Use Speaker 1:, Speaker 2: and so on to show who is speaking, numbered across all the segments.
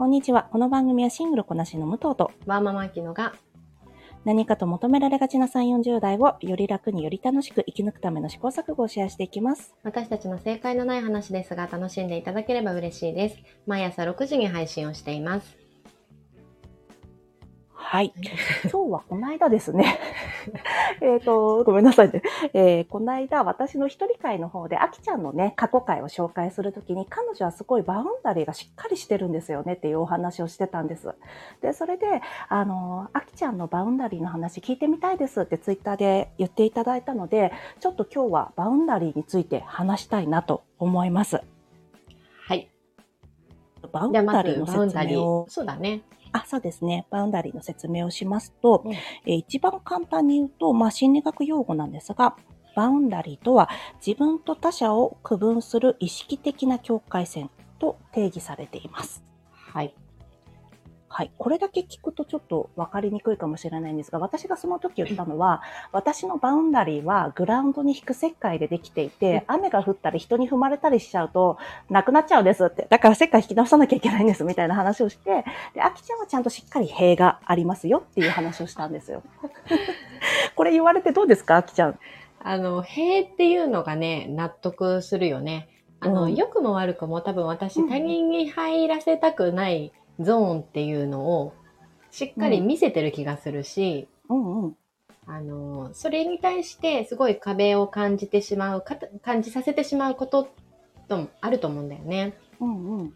Speaker 1: こんにちは。この番組はシングルこなしの武藤と
Speaker 2: ワーママキノが
Speaker 1: 何かと求められがちな3、40代をより楽により楽しく生き抜くための試行錯誤をシェアしていきます。
Speaker 2: 私たちの正解のない話ですが楽しんでいただければ嬉しいです。毎朝6時に配信をしています。
Speaker 1: はい。今日はこの間ですね。えっと、ごめんなさいね。えー、この間、私の一人会の方で、あきちゃんのね、過去回を紹介するときに、彼女はすごいバウンダリーがしっかりしてるんですよねっていうお話をしてたんです。で、それで、あの、あきちゃんのバウンダリーの話聞いてみたいですってツイッターで言っていただいたので、ちょっと今日はバウンダリーについて話したいなと思います。
Speaker 2: はい。
Speaker 1: バウンダリーの説明を
Speaker 2: ー。そうだね。
Speaker 1: あ、そうですね。バウンダリーの説明をしますと、
Speaker 2: うん
Speaker 1: えー一番簡単に言うと、まあ、心理学用語なんですが、バウンダリーとは自分と他者を区分する意識的な境界線と定義されています。
Speaker 2: はい。
Speaker 1: はい。これだけ聞くとちょっと分かりにくいかもしれないんですが、私がその時言ったのは、私のバウンダリーはグラウンドに引く石灰でできていて、雨が降ったり人に踏まれたりしちゃうと、なくなっちゃうんですって。だから石灰引き直さなきゃいけないんですみたいな話をして、で、あきちゃんはちゃんとしっかり塀がありますよっていう話をしたんですよ。これ言われてどうですかあきちゃん？
Speaker 2: あの、塀っていうのがね、納得するよね。あの、
Speaker 1: うん
Speaker 2: 良くも悪くも多分私、
Speaker 1: うん
Speaker 2: 他人に入らせたくないゾーンっていうのをしっかり見せてる気がするし、
Speaker 1: うんうん。
Speaker 2: あの、それに対してすごい壁を感じてしまう、かた感じさせてしまうことともあると思うんだよね。
Speaker 1: うんうん。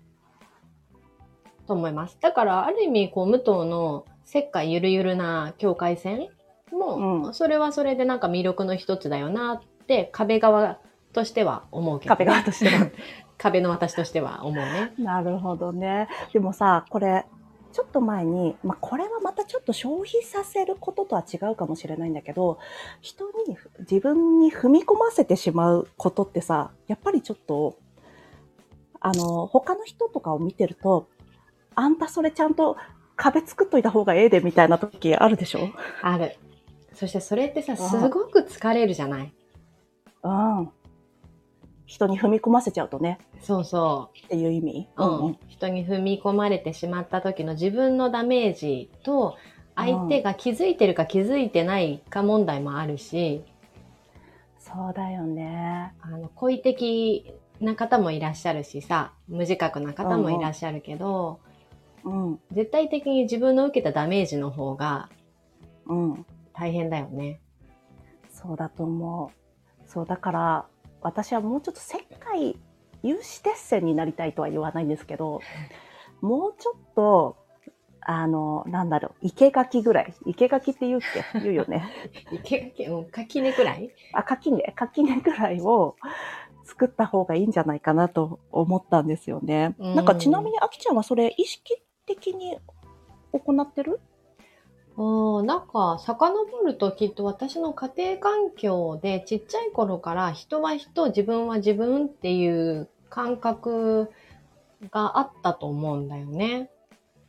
Speaker 2: と思います。だから、ある意味、こう、武藤の石灰ゆるゆるな境界線も、
Speaker 1: うん
Speaker 2: それはそれでなんか魅力の一つだよなって、壁側としては思うけど、
Speaker 1: 壁側としては。
Speaker 2: 壁の私としては思うね。
Speaker 1: なるほどね。でもさ、これ、ちょっと前に、まあ、これはまたちょっと消費させることとは違うかもしれないんだけど、人に、自分に踏み込ませてしまうことってさ、やっぱりちょっと、あの、他の人とかを見てると、あんたそれちゃんと壁作っといた方がええでみたいな時あるでしょ？
Speaker 2: ある。そしてそれってさ、
Speaker 1: ん
Speaker 2: すごく疲れるじゃない？
Speaker 1: うん。人に踏み込ませちゃうとね、
Speaker 2: そうそ
Speaker 1: っていう意味。
Speaker 2: う。うん。人に踏み込まれてしまった時の自分のダメージと、相手が気づいてるか気づいてないか問題もあるし、
Speaker 1: そうだよね。
Speaker 2: あの、好意的な方もいらっしゃるしさ、無自覚な方もいらっしゃるけど、
Speaker 1: うん。
Speaker 2: 絶対的に自分の受けたダメージの方が
Speaker 1: うん。
Speaker 2: 大変だよね。
Speaker 1: そうだと思う。そう、だから、私はもうちょっと世界有志鉄線になりたいとは言わないんですけど、もうちょっと、あの、なんだろう、生垣ぐらい。生垣って言うっけ言うよね。
Speaker 2: 生垣、うん、垣根くらい？
Speaker 1: あ、垣根垣根ぐらいを作った方がいいんじゃないかなと思ったんですよね。
Speaker 2: うん
Speaker 1: なんかちなみに、あきちゃんはそれ意識的に行ってる？
Speaker 2: おなんか、遡るときっと私の家庭環境でちっちゃい頃から人は人、自分は自分っていう感覚があったと思うんだよね。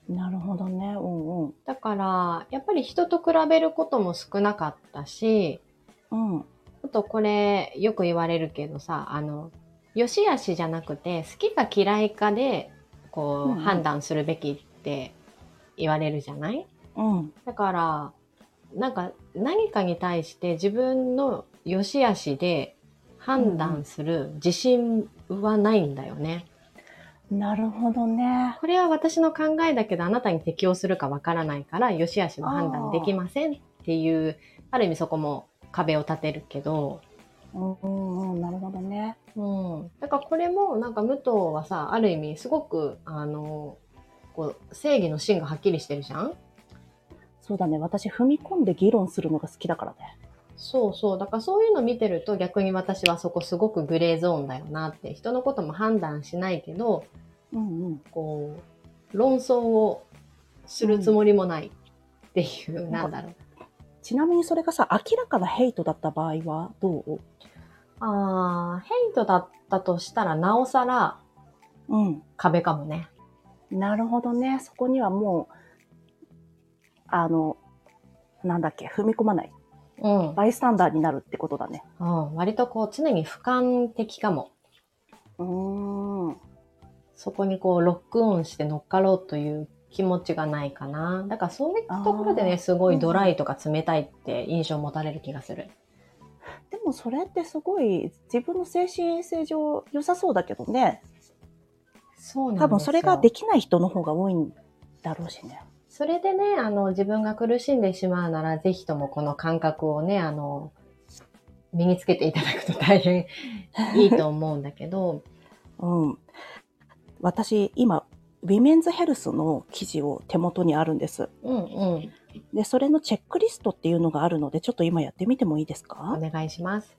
Speaker 1: なるほどね。うんうん。
Speaker 2: だから、やっぱり人と比べることも少なかったし、
Speaker 1: うん。
Speaker 2: あとこれよく言われるけどさ、あの、良し悪しじゃなくて、好きか嫌いかで、こう、
Speaker 1: うんうん
Speaker 2: 判断するべきって言われるじゃない？
Speaker 1: うん。
Speaker 2: だから、なんか何かに対して自分の良し悪しで判断する自信はないんだよね。
Speaker 1: なるほどね。
Speaker 2: これは私の考えだけどあなたに適用するかわからないから、良し悪しの判断できませんっていう、ある意味そこも壁を立てるけど、
Speaker 1: うんうんうん。なるほどね。
Speaker 2: うん。だからこれもなんか武藤はさ、ある意味すごく、あの、こう、正義の芯がはっきりしてるじゃん
Speaker 1: そうだね。私、踏み込んで議論するのが好きだからね。
Speaker 2: そうそう。だからそういうの見てると逆に私はそこすごくグレーゾーンだよなって。人のことも判断しないけど、
Speaker 1: うんうん。
Speaker 2: こう、論争をするつもりもないっていう、
Speaker 1: ん
Speaker 2: なんだろう。
Speaker 1: ちなみにそれがさ、明らかなヘイトだった場合はどう？
Speaker 2: あー、ヘイトだったとしたらなおさら
Speaker 1: うん。
Speaker 2: 壁かもね。
Speaker 1: なるほどね。そこにはもう、あの、なんだっけ、踏み込まない。
Speaker 2: うん。
Speaker 1: バイスタンダーになるってことだね。
Speaker 2: うん、割とこう常に俯瞰的かも。
Speaker 1: うーん。
Speaker 2: そこにこうロックオンして乗っかろうという気持ちがないかな。だからそういったところでね、すごいドライとか冷たいって印象を持たれる気がする。
Speaker 1: でもそれってすごい自分の精神衛生上良さそうだけどね。
Speaker 2: そうなん。
Speaker 1: 多分それができない人の方が多いんだろうしね。
Speaker 2: それでね、あの、自分が苦しんでしまうなら、ぜひともこの感覚をね、あの、身につけていただくと大変 いいと思うんだけど、
Speaker 1: うん。私、今、ウィメンズヘルスの記事を手元にあるんです。
Speaker 2: うんうん。
Speaker 1: で、それのチェックリストっていうのがあるので、ちょっと今やってみてもいいですか？
Speaker 2: お願いします。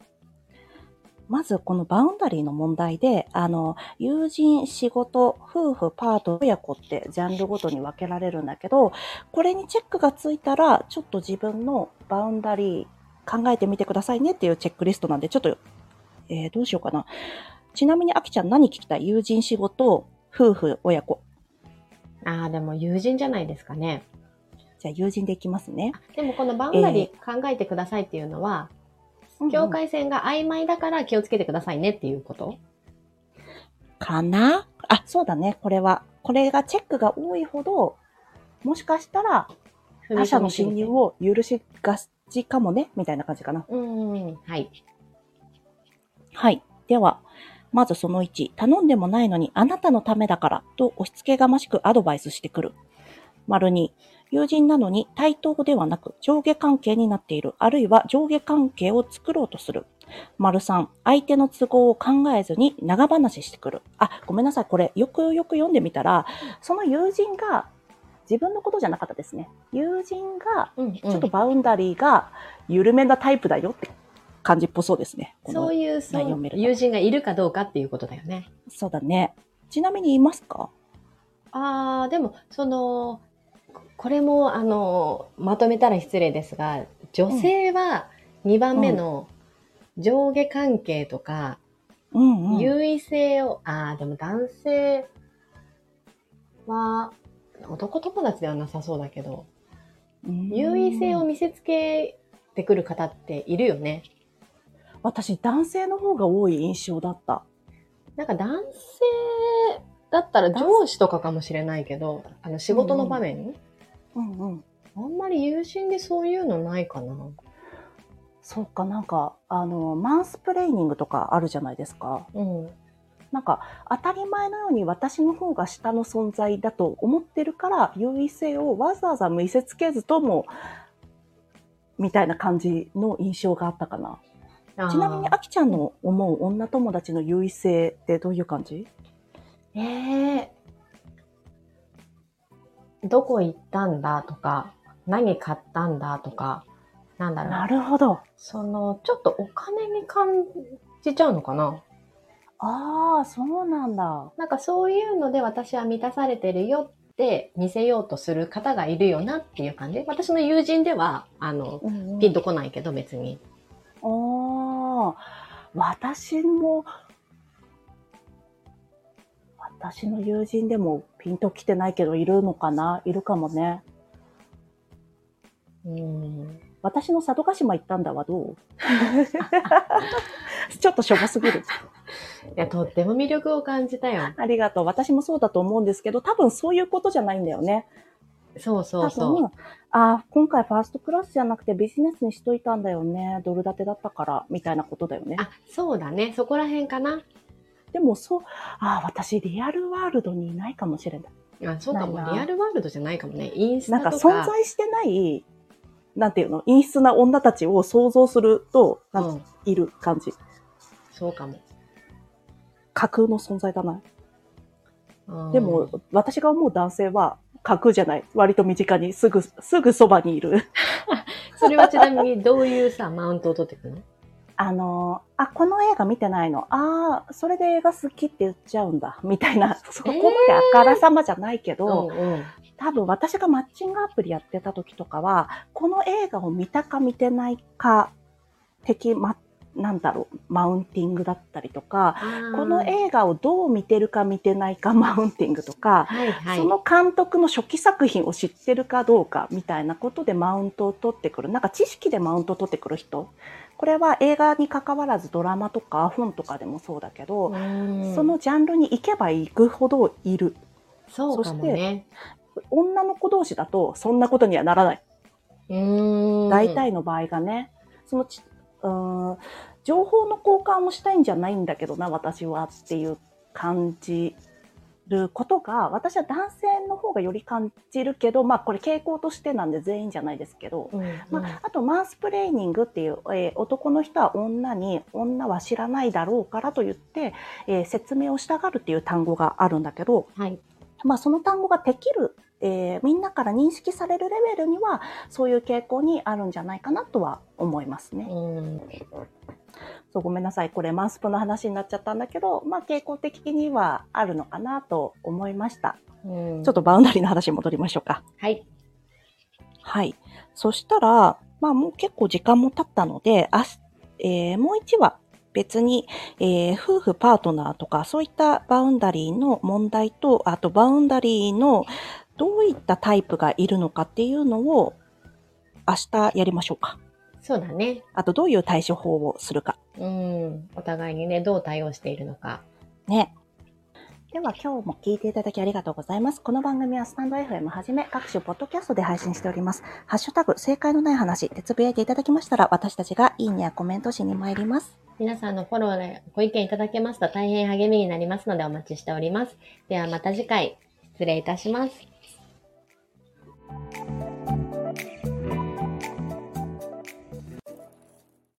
Speaker 1: まず、このバウンダリーの問題で、あの、友人、仕事、夫婦、パート、親子ってジャンルごとに分けられるんだけど、これにチェックがついたら、ちょっと自分のバウンダリー考えてみてくださいねっていうチェックリストなんで、ちょっと、えーどうしようかな。ちなみに、あきちゃん何聞きたい？友人、仕事、夫婦、親子。
Speaker 2: ああ、でも友人じゃないですかね。
Speaker 1: じゃあ、友人でいきますね。
Speaker 2: でもこのバウンダリー考えてくださいっていうのは、境界線が曖昧だから気をつけてくださいねっていうこと？
Speaker 1: かな？あ、そうだね。これは。これがチェックが多いほど、もしかしたら他者の侵入を許しがちかもね、みたいな感じかな。
Speaker 2: うんうん、はい。
Speaker 1: はい。では、まずその1、頼んでもないのにあなたのためだからと押し付けがましくアドバイスしてくる。丸2、友人なのに対等ではなく上下関係になっている、あるいは上下関係を作ろうとする。丸3、相手の都合を考えずに長話してくる。あ、ごめんなさい。これ、よくよく読んでみたら、その友人が自分のことじゃなかったですね。友人が。ちょっとバウンダリーが緩めなタイプだよって感じっぽそうですね。
Speaker 2: そういうそう友人がいるかどうかっていうことだよね。
Speaker 1: そうだね。ちなみにいますか？
Speaker 2: ああ、でも、その、これも、あの、まとめたら失礼ですが、女性は2番目の上下関係とか、
Speaker 1: うんうん。
Speaker 2: 優位性を、ああ、でも男性は、男友達ではなさそうだけど、
Speaker 1: うん
Speaker 2: 優位性を見せつけてくる方っているよね。
Speaker 1: 私、男性の方が多い印象だった。
Speaker 2: なんか男性だったら上司とかかもしれないけど、あの仕事の場面、
Speaker 1: うんうん。
Speaker 2: あんまり友人でそういうのないかな。
Speaker 1: そうか、なんか、あの、マンスプレーニングとかあるじゃないですか。
Speaker 2: うん。
Speaker 1: なんか、当たり前のように私の方が下の存在だと思ってるから、優位性をわざわざ見せつけずとも、みたいな感じの印象があったかな。ちなみに、あきちゃんの思う女友達の優位性ってどういう感じ？
Speaker 2: えー、どこ行ったんだとか、何買ったんだとか、なんだろう。
Speaker 1: なるほど。
Speaker 2: その、ちょっとお金に感じちゃうのかな
Speaker 1: ああ、そうなんだ。
Speaker 2: なんかそういうので私は満たされてるよって見せようとする方がいるよなっていう感じ。私の友人では、あの、ピンとこないけど別に。
Speaker 1: ああ、私も、私の友人でもピンと来てないけどいるのかな？いるかもね。
Speaker 2: うん。
Speaker 1: 私の佐渡島行ったんだはどう？ちょっとしょぼすぎる。
Speaker 2: いや、とっても魅力を感じたよ。
Speaker 1: ありがとう。私もそうだと思うんですけど、多分そういうことじゃないんだよね。
Speaker 2: そうそ
Speaker 1: 多
Speaker 2: うそう。
Speaker 1: 分、ああ、今回ファーストクラスじゃなくてビジネスにしといたんだよね。ドル建てだったから、みたいなことだよね。
Speaker 2: あ、そうだね。そこら辺かな。
Speaker 1: でもそう、ああ、私リアルワールドにいないかもしれない。
Speaker 2: あそうかも。リアルワールドじゃないかもね。インス
Speaker 1: なんか
Speaker 2: タとか。
Speaker 1: 存在してない、なんていうの、陰湿な女たちを想像すると、なんか
Speaker 2: うん。
Speaker 1: いる感じ。
Speaker 2: そうかも。
Speaker 1: 架空の存在だな。
Speaker 2: うん
Speaker 1: でも、私が思う男性は架空じゃない。割と身近に、すぐ、すぐそばにいる。
Speaker 2: それはちなみにどういうさ、マウントを取ってくるの？
Speaker 1: あの、あ、この映画見てないの？ああ、それで映画好きって言っちゃうんだ。みたいな、そこまであからさまじゃないけど、
Speaker 2: うんうん。
Speaker 1: 多分私がマッチングアプリやってた時とかは、この映画を見たか見てないか的、ま、なんだろう、マウンティングだったりとか、この映画をどう見てるか見てないか マウンティングとか、
Speaker 2: はいはい。
Speaker 1: その監督の初期作品を知ってるかどうかみたいなことでマウントを取ってくる。なんか知識でマウントを取ってくる人これは映画に関わらずドラマとか本とかでもそうだけど、
Speaker 2: うん
Speaker 1: そのジャンルに行けば行くほどいる。
Speaker 2: そうかもね。
Speaker 1: 女の子同士だとそんなことにはならない。大体の場合がね。そのち、うーん、情報の交換をしたいんじゃないんだけどな、私はっていう感じることが、私は男性の方がより感じるけど、まあこれ傾向としてなんで全員じゃないですけど、
Speaker 2: うんうん
Speaker 1: まあ、あとマンスプレーニングっていう、えー男の人は女に女は知らないだろうからと言って、えー説明をしたがるっていう単語があるんだけど、
Speaker 2: はい。
Speaker 1: まあ、その単語ができる、えーみんなから認識されるレベルにはそういう傾向にあるんじゃないかなとは思いますね。
Speaker 2: うん。
Speaker 1: そうごめんなさいこれマンスプの話になっちゃったんだけど、まあ、傾向的にはあるのかなと思いました。
Speaker 2: うん
Speaker 1: ちょっとバウンダリーの話に戻りましょうか。
Speaker 2: はい。
Speaker 1: はい。そしたら、まあもう結構時間も経ったので、あしえーもう一話別に、えー夫婦パートナーとかそういったバウンダリーの問題と、あとバウンダリーのどういったタイプがいるのかっていうのを明日やりましょうか。
Speaker 2: そうだね。
Speaker 1: あとどういう対処法をするか。
Speaker 2: うん。お互いにね、どう対応しているのか。
Speaker 1: ね。では今日も聞いていただきありがとうございます。この番組はスタンド FM はじめ各種ポッドキャストで配信しております。ハッシュタグ正解のない話でつぶやいていただきましたら私たちがいいねやコメントしに参ります。
Speaker 2: 皆さんのフォローでご意見いただけますと大変励みになりますのでお待ちしております。ではまた次回、失礼いたします。